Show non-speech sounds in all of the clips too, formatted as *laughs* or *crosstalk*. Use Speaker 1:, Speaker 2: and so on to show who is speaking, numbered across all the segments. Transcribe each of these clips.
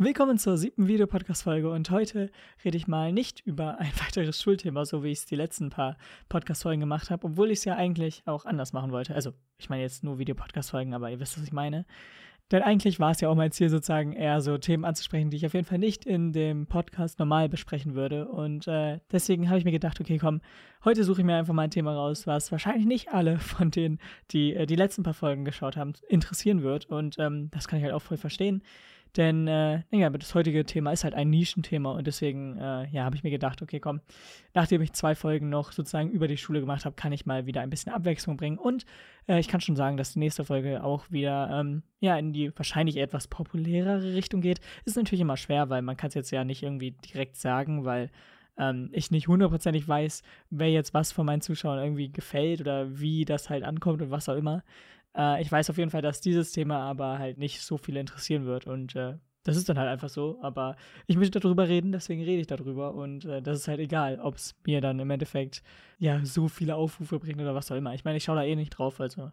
Speaker 1: Willkommen zur siebten Videopodcast-Folge und heute rede ich mal nicht über ein *laughs* weiteres Schulthema, so wie ich es die letzten paar Podcast-Folgen gemacht habe, obwohl ich es ja eigentlich auch anders machen wollte. Also, ich meine jetzt nur Videopodcast-Folgen, aber ihr wisst, was ich meine. Denn eigentlich war es ja auch mein Ziel, sozusagen eher so Themen anzusprechen, die ich auf jeden Fall nicht in dem Podcast normal besprechen würde. Und äh, deswegen habe ich mir gedacht, okay, komm, heute suche ich mir einfach mal ein Thema raus, was wahrscheinlich nicht alle von denen, die äh, die letzten paar Folgen geschaut haben, interessieren wird. Und ähm, das kann ich halt auch voll verstehen. Denn, äh, naja, das heutige Thema ist halt ein Nischenthema und deswegen, äh, ja, habe ich mir gedacht, okay, komm, nachdem ich zwei Folgen noch sozusagen über die Schule gemacht habe, kann ich mal wieder ein bisschen Abwechslung bringen und äh, ich kann schon sagen, dass die nächste Folge auch wieder, ähm, ja, in die wahrscheinlich etwas populärere Richtung geht. Ist natürlich immer schwer, weil man kann es jetzt ja nicht irgendwie direkt sagen, weil ähm, ich nicht hundertprozentig weiß, wer jetzt was von meinen Zuschauern irgendwie gefällt oder wie das halt ankommt und was auch immer. Äh, ich weiß auf jeden Fall, dass dieses Thema aber halt nicht so viele interessieren wird und äh, das ist dann halt einfach so, aber ich möchte darüber reden, deswegen rede ich darüber und äh, das ist halt egal, ob es mir dann im Endeffekt ja so viele Aufrufe bringt oder was auch immer. Ich meine, ich schaue da eh nicht drauf, also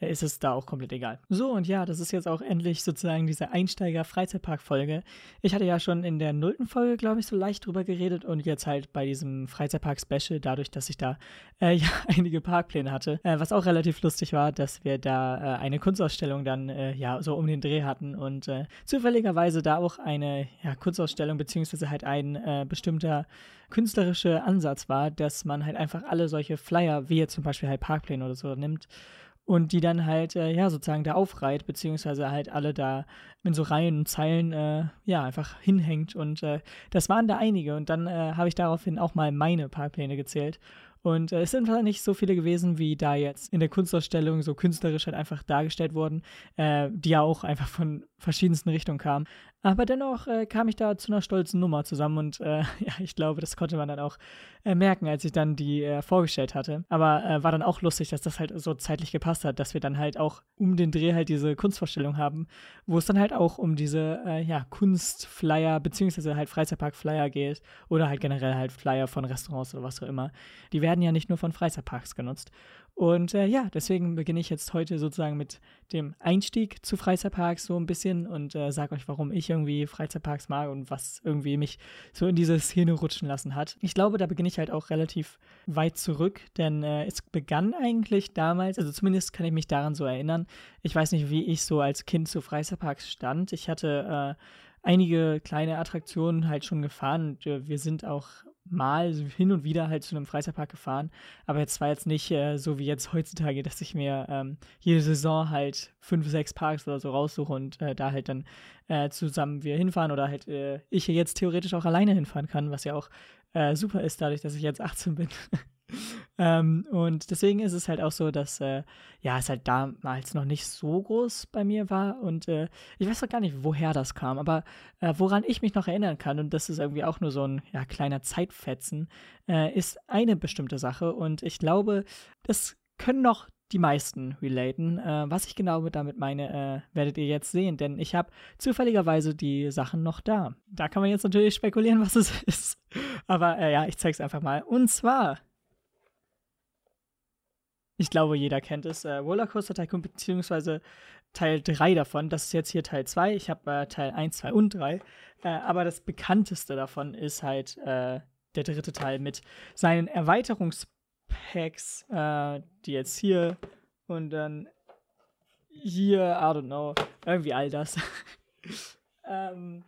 Speaker 1: ist es da auch komplett egal. So, und ja, das ist jetzt auch endlich sozusagen diese Einsteiger-Freizeitpark-Folge. Ich hatte ja schon in der nullten Folge, glaube ich, so leicht drüber geredet und jetzt halt bei diesem Freizeitpark-Special, dadurch, dass ich da äh, *laughs* ja einige Parkpläne hatte, äh, was auch relativ lustig war, dass wir da äh, eine Kunstausstellung dann äh, ja so um den Dreh hatten und äh, zufälligerweise da auch eine ja, Kunstausstellung beziehungsweise halt ein bestimmter künstlerischer Ansatz war, dass man halt einfach alle solche Flyer, wie jetzt zum Beispiel halt Parkpläne oder so, nimmt und die dann halt, äh, ja, sozusagen da aufreiht, beziehungsweise halt alle da in so Reihen und Zeilen, äh, ja, einfach hinhängt. Und äh, das waren da einige. Und dann äh, habe ich daraufhin auch mal meine Parkpläne gezählt. Und äh, es sind zwar nicht so viele gewesen, wie da jetzt in der Kunstausstellung so künstlerisch halt einfach dargestellt wurden, äh, die ja auch einfach von verschiedensten Richtungen kamen. Aber dennoch äh, kam ich da zu einer stolzen Nummer zusammen und äh, *laughs* ja, ich glaube, das konnte man dann auch äh, merken, als ich dann die äh, vorgestellt hatte. Aber äh, war dann auch lustig, dass das halt so zeitlich gepasst hat, dass wir dann halt auch um den Dreh halt diese Kunstvorstellung haben, wo es dann halt auch um diese äh, ja, Kunstflyer beziehungsweise halt Freizeitpark-Flyer geht oder halt generell halt Flyer von Restaurants oder was auch immer. Die werden ja nicht nur von Freizeitparks genutzt. Und äh, ja, deswegen beginne ich jetzt heute sozusagen mit dem Einstieg zu Freizeitparks so ein bisschen und äh, sage euch, warum ich irgendwie Freizeitparks mag und was irgendwie mich so in diese Szene rutschen lassen hat. Ich glaube, da beginne ich halt auch relativ weit zurück, denn äh, es begann eigentlich damals, also zumindest kann ich mich daran so erinnern. Ich weiß nicht, wie ich so als Kind zu Freizeitparks stand. Ich hatte äh, einige kleine Attraktionen halt schon gefahren und äh, wir sind auch mal hin und wieder halt zu einem Freizeitpark gefahren, aber jetzt war jetzt nicht äh, so wie jetzt heutzutage, dass ich mir ähm, jede Saison halt fünf, sechs Parks oder so raussuche und äh, da halt dann äh, zusammen wir hinfahren oder halt äh, ich jetzt theoretisch auch alleine hinfahren kann, was ja auch äh, super ist, dadurch, dass ich jetzt 18 bin. *laughs* Ähm, und deswegen ist es halt auch so, dass äh, ja, es halt damals noch nicht so groß bei mir war. Und äh, ich weiß auch gar nicht, woher das kam, aber äh, woran ich mich noch erinnern kann, und das ist irgendwie auch nur so ein ja, kleiner Zeitfetzen, äh, ist eine bestimmte Sache. Und ich glaube, das können noch die meisten relaten. Äh, was ich genau damit meine, äh, werdet ihr jetzt sehen, denn ich habe zufälligerweise die Sachen noch da. Da kann man jetzt natürlich spekulieren, was es *laughs* ist. Aber äh, ja, ich zeig's einfach mal. Und zwar ich glaube, jeder kennt es. Äh, Rollercoaster Tycoon, beziehungsweise Teil 3 davon. Das ist jetzt hier Teil 2. Ich habe äh, Teil 1, 2 und 3. Äh, aber das bekannteste davon ist halt äh, der dritte Teil mit seinen Erweiterungspacks, äh, die jetzt hier und dann hier, I don't know, irgendwie all das. *laughs* ähm,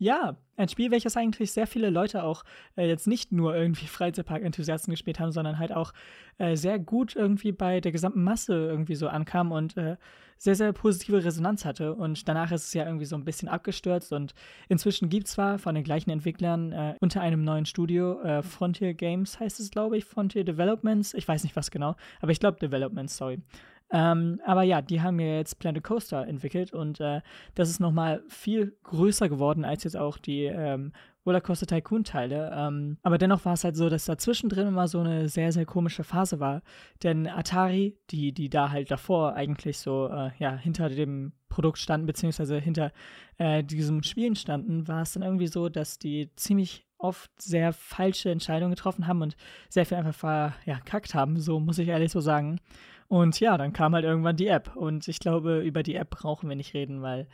Speaker 1: ja, ein Spiel, welches eigentlich sehr viele Leute auch äh, jetzt nicht nur irgendwie *laughs* Freizeitpark-Enthusiasten gespielt haben, sondern halt auch äh, sehr gut irgendwie bei der gesamten Masse irgendwie so ankam und äh, sehr, sehr positive Resonanz hatte. Und danach ist es ja irgendwie so ein bisschen abgestürzt und inzwischen gibt es zwar von den gleichen Entwicklern äh, unter einem neuen Studio, äh, Frontier Games heißt es, glaube ich, Frontier Developments, ich weiß nicht was genau, aber ich glaube Developments, sorry. Ähm, aber ja, die haben ja jetzt Planet Coaster entwickelt und äh, das ist nochmal viel größer geworden als jetzt auch die ähm, Rollercoaster Tycoon Teile. Ähm, aber dennoch war es halt so, dass da zwischendrin immer so eine sehr, sehr komische Phase war. Denn Atari, die, die da halt davor eigentlich so, äh, ja, hinter dem Produkt standen, beziehungsweise hinter äh, diesem Spielen standen, war es dann irgendwie so, dass die ziemlich oft sehr falsche Entscheidungen getroffen haben und sehr viel einfach verkackt haben, so muss ich ehrlich so sagen. Und ja, dann kam halt irgendwann die App. Und ich glaube, über die App brauchen wir nicht reden, weil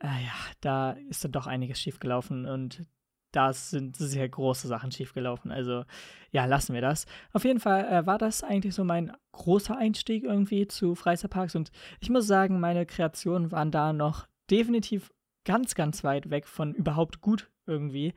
Speaker 1: äh, ja, da ist dann doch einiges schiefgelaufen und da sind sehr große Sachen schiefgelaufen. Also ja, lassen wir das. Auf jeden Fall äh, war das eigentlich so mein großer Einstieg irgendwie zu Freizeitparks und ich muss sagen, meine Kreationen waren da noch definitiv ganz, ganz weit weg von überhaupt gut irgendwie.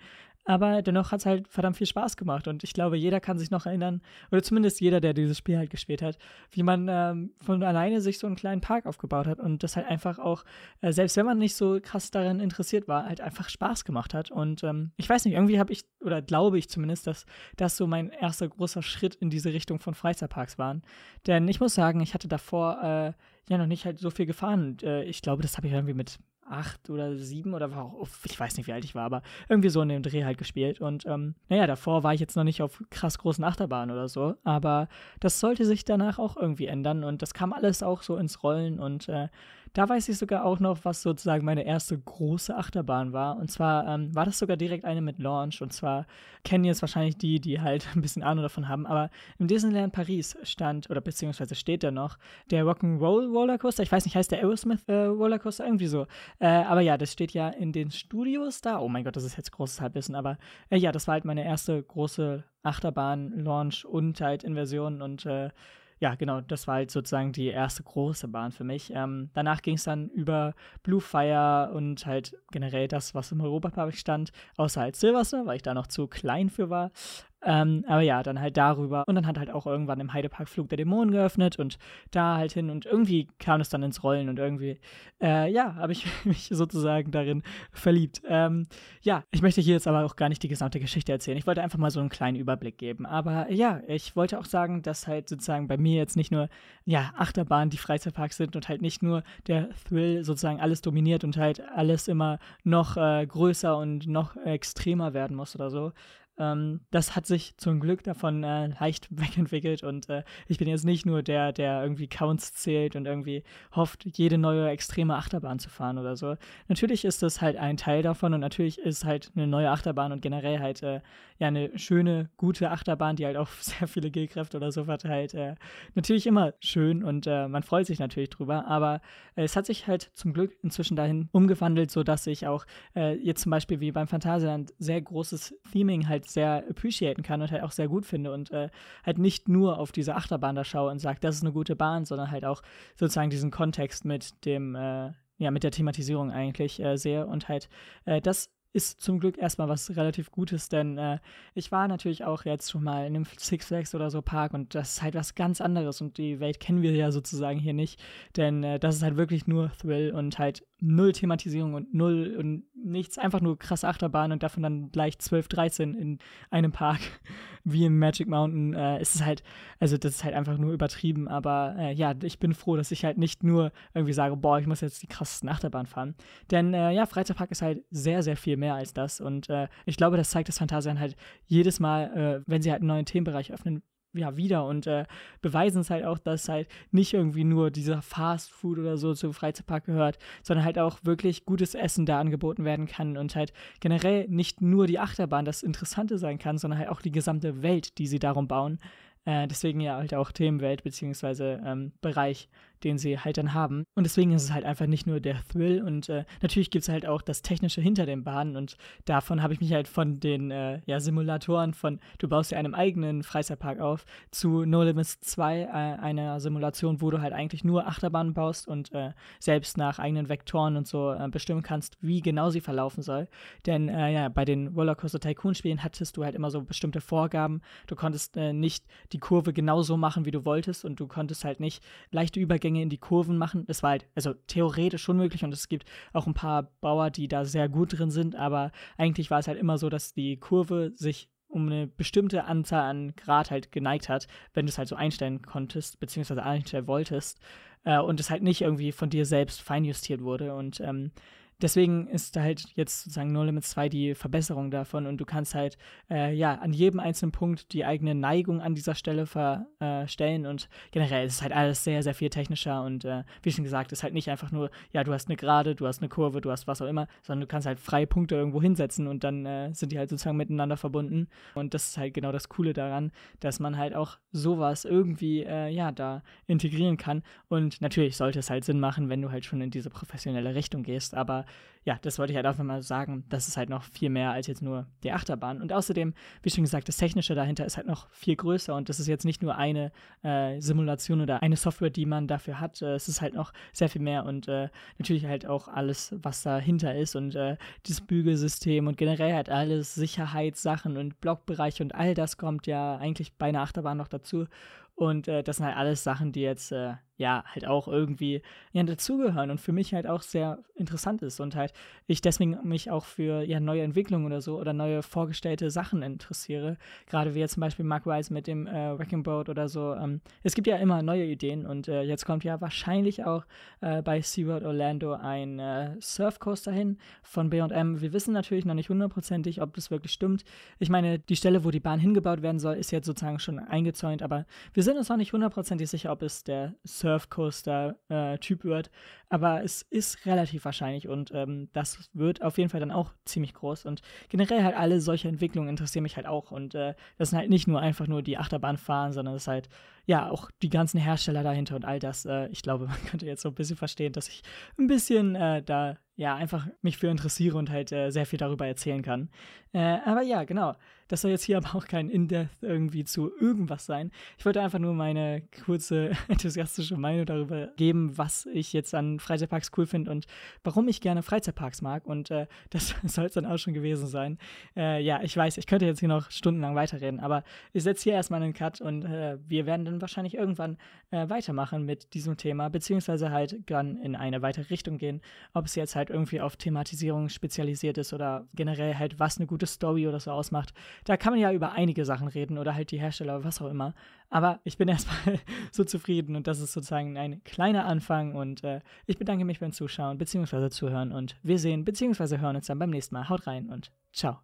Speaker 1: Aber dennoch hat es halt verdammt viel Spaß gemacht. Und ich glaube, jeder kann sich noch erinnern, oder zumindest jeder, der dieses Spiel halt gespielt hat, wie man ähm, von alleine sich so einen kleinen Park aufgebaut hat und das halt einfach auch, äh, selbst wenn man nicht so krass daran interessiert war, halt einfach Spaß gemacht hat. Und ähm, ich weiß nicht, irgendwie habe ich, oder glaube ich zumindest, dass das so mein erster großer Schritt in diese Richtung von Freizeitparks waren. Denn ich muss sagen, ich hatte davor äh, ja noch nicht halt so viel gefahren. Und, äh, ich glaube, das habe ich irgendwie mit acht oder sieben oder war auch, ich weiß nicht, wie alt ich war, aber irgendwie so in dem Dreh halt gespielt. Und ähm, naja, davor war ich jetzt noch nicht auf krass großen Achterbahnen oder so, aber das sollte sich danach auch irgendwie ändern und das kam alles auch so ins Rollen und äh, da weiß ich sogar auch noch, was sozusagen meine erste große Achterbahn war. Und zwar ähm, war das sogar direkt eine mit Launch. Und zwar kennen jetzt wahrscheinlich die, die halt *laughs* ein bisschen Ahnung davon haben. Aber im Disneyland Paris stand, oder beziehungsweise steht da noch, der Rock'n'Roll Rollercoaster. Ich weiß nicht, heißt der Aerosmith äh, Rollercoaster? Irgendwie so. Äh, aber ja, das steht ja in den Studios da. Oh mein Gott, das ist jetzt großes Halbwissen. Aber äh, ja, das war halt meine erste große Achterbahn-Launch und halt Inversion und äh, ja, genau, das war halt sozusagen die erste große Bahn für mich. Ähm, danach ging es dann über Blue Fire und halt generell das, was im Europapark stand, außer halt Silverstar, weil ich da noch zu klein für war. Ähm, aber ja, dann halt darüber. Und dann hat halt auch irgendwann im Heidepark Flug der Dämonen geöffnet und da halt hin und irgendwie kam es dann ins Rollen und irgendwie, äh, ja, habe ich *laughs* mich sozusagen darin verliebt. Ähm, ja, ich möchte hier jetzt aber auch gar nicht die gesamte Geschichte erzählen. Ich wollte einfach mal so einen kleinen Überblick geben. Aber ja, ich wollte auch sagen, dass halt sozusagen bei mir jetzt nicht nur, ja, Achterbahnen die Freizeitparks sind und halt nicht nur der Thrill sozusagen alles dominiert und halt alles immer noch äh, größer und noch extremer werden muss oder so. Ähm, das hat sich zum Glück davon äh, leicht *laughs* wegentwickelt und äh, ich bin jetzt nicht nur der, der irgendwie Counts zählt und irgendwie hofft, jede neue extreme Achterbahn zu fahren oder so. Natürlich ist das halt ein Teil davon und natürlich ist halt eine neue Achterbahn und generell halt äh, ja eine schöne, gute Achterbahn, die halt auch *laughs* sehr viele G-Kräfte oder so verteilt. Äh, natürlich immer schön und äh, man freut sich natürlich drüber, aber äh, es hat sich halt zum Glück inzwischen dahin umgewandelt, sodass ich auch jetzt zum Beispiel wie beim Phantasialand sehr großes Theming halt sehr appreciaten kann und halt auch sehr gut finde und äh, halt nicht nur auf diese Achterbahn da schaue und sage, das ist eine gute Bahn, sondern halt auch sozusagen diesen Kontext mit dem, äh, ja, mit der Thematisierung eigentlich äh, sehe und halt äh, das ist zum Glück erstmal was relativ Gutes, denn äh, ich war natürlich auch jetzt schon mal in einem Six Flags oder so Park und das ist halt was ganz anderes und die Welt kennen wir ja sozusagen hier nicht, denn äh, das ist halt wirklich nur Thrill und halt null Thematisierung und null und nichts, einfach nur krasse Achterbahn und davon dann gleich 12, 13 in einem Park wie im Magic Mountain. Äh, ist es halt, also das ist halt einfach nur übertrieben, aber äh, ja, ich bin froh, dass ich halt nicht nur irgendwie sage, boah, ich muss jetzt die krassesten Achterbahn fahren. Denn äh, ja, Freizeitpark ist halt sehr, sehr viel mehr als das und äh, ich glaube, das zeigt das Phantasian halt jedes Mal, äh, wenn sie halt einen neuen Themenbereich öffnen, ja, wieder und äh, beweisen es halt auch, dass halt nicht irgendwie nur dieser Fast Food oder so zum Freizeitpark gehört, sondern halt auch wirklich gutes Essen da angeboten werden kann und halt generell nicht nur die Achterbahn das Interessante sein kann, sondern halt auch die gesamte Welt, die sie darum bauen. Äh, deswegen ja halt auch Themenwelt beziehungsweise ähm, Bereich den sie halt dann haben. Und deswegen ist es halt einfach nicht nur der Thrill und äh, natürlich gibt es halt auch das Technische hinter den Bahnen und davon habe ich mich halt von den äh, ja, Simulatoren von, du baust dir einen eigenen Freizeitpark auf, zu No Limits 2, äh, einer Simulation, wo du halt eigentlich nur Achterbahnen baust und äh, selbst nach eigenen Vektoren und so äh, bestimmen kannst, wie genau sie verlaufen soll. Denn äh, ja, bei den Rollercoaster Tycoon Spielen hattest du halt immer so bestimmte Vorgaben. Du konntest nicht die Kurve genauso machen, wie du wolltest und du konntest halt nicht leichte Übergänge Übergänge in die Kurven machen. Das war halt, also theoretisch schon möglich und es gibt auch ein paar Bauer, die da sehr gut drin sind, aber eigentlich war es halt immer so, dass die Kurve sich um eine bestimmte Anzahl an Grad halt geneigt hat, wenn du es halt so einstellen konntest, beziehungsweise einstellen wolltest, äh, und es halt nicht irgendwie von dir selbst feinjustiert wurde. Und ähm, deswegen ist da halt jetzt sozusagen No Limits 2 die Verbesserung davon und du kannst halt äh, ja an jedem einzelnen Punkt die eigene Neigung an dieser Stelle verstellen äh, und generell ist es halt alles sehr, sehr viel technischer und äh, wie schon gesagt, ist halt nicht einfach nur, ja, du hast eine Gerade, du hast eine Kurve, du hast was auch immer, sondern du kannst halt freie Punkte irgendwo hinsetzen und dann äh, sind die halt sozusagen miteinander verbunden und das ist halt genau das Coole daran, dass man halt auch sowas irgendwie, äh, ja, da integrieren kann und natürlich sollte es halt Sinn machen, wenn du halt schon in diese professionelle Richtung gehst, aber ja, das wollte ich halt einfach mal sagen. Das ist halt noch viel mehr als jetzt nur die Achterbahn. Und außerdem, wie schon gesagt, das Technische dahinter ist halt noch viel größer und das ist jetzt nicht nur eine äh, Simulation oder eine Software, die man dafür hat. Äh, es ist halt noch sehr viel mehr und äh, natürlich halt auch alles, was dahinter ist und äh, das Bügelsystem und generell halt alles Sicherheitssachen und Blockbereiche und all das kommt ja eigentlich bei einer Achterbahn noch dazu. Und äh, das sind halt alles Sachen, die jetzt äh, ja halt auch irgendwie ja, dazugehören und für mich halt auch sehr interessant ist und halt ich deswegen mich auch für ja neue Entwicklungen oder so oder neue vorgestellte Sachen interessiere. Gerade wie jetzt zum Beispiel Mark Wise mit dem äh, Wrecking Boat oder so. Ähm, es gibt ja immer neue Ideen und äh, jetzt kommt ja wahrscheinlich auch äh, bei SeaWorld Orlando ein äh, Surfcoaster hin von B&M. Wir wissen natürlich noch nicht hundertprozentig, ob das wirklich stimmt. Ich meine, die Stelle, wo die Bahn hingebaut werden soll, ist jetzt sozusagen schon eingezäunt, aber wir sind uns noch nicht hundertprozentig sicher, ob es der Surfcoaster-Typ äh, wird. Aber es ist relativ wahrscheinlich und ähm, das wird auf jeden Fall dann auch ziemlich groß. Und generell halt alle solche Entwicklungen interessieren mich halt auch. Und äh, das sind halt nicht nur einfach nur die Achterbahn fahren, sondern es ist halt ja auch die ganzen Hersteller dahinter und all das. Äh, ich glaube, *laughs* man könnte jetzt so ein bisschen verstehen, dass ich ein bisschen äh, da ja, einfach mich für interessiere und halt äh, sehr viel darüber erzählen kann. Äh, aber ja, genau. Das soll jetzt hier aber auch kein In-Depth irgendwie zu irgendwas sein. Ich wollte einfach nur meine kurze *laughs* enthusiastische Meinung darüber geben, was ich jetzt an Freizeitparks cool finde und warum ich gerne Freizeitparks mag. Und äh, *laughs* das soll es dann auch schon gewesen sein. Äh, ja, ich weiß, ich könnte jetzt hier noch stundenlang weiterreden, aber ich setze hier erstmal einen Cut und äh, wir werden dann wahrscheinlich irgendwann äh, weitermachen mit diesem Thema, beziehungsweise halt dann in eine weitere Richtung gehen. Ob es jetzt halt irgendwie auf Thematisierung spezialisiert ist oder generell halt, was eine gute Story oder so ausmacht. Da kann man ja über einige Sachen reden oder halt die Hersteller, was auch immer. Aber ich bin *laughs* erstmal so zufrieden und das ist sozusagen ein kleiner Anfang und äh, ich bedanke mich beim Zuschauen bzw. Zuhören und wir sehen bzw. hören uns dann beim nächsten Mal. Haut rein und ciao.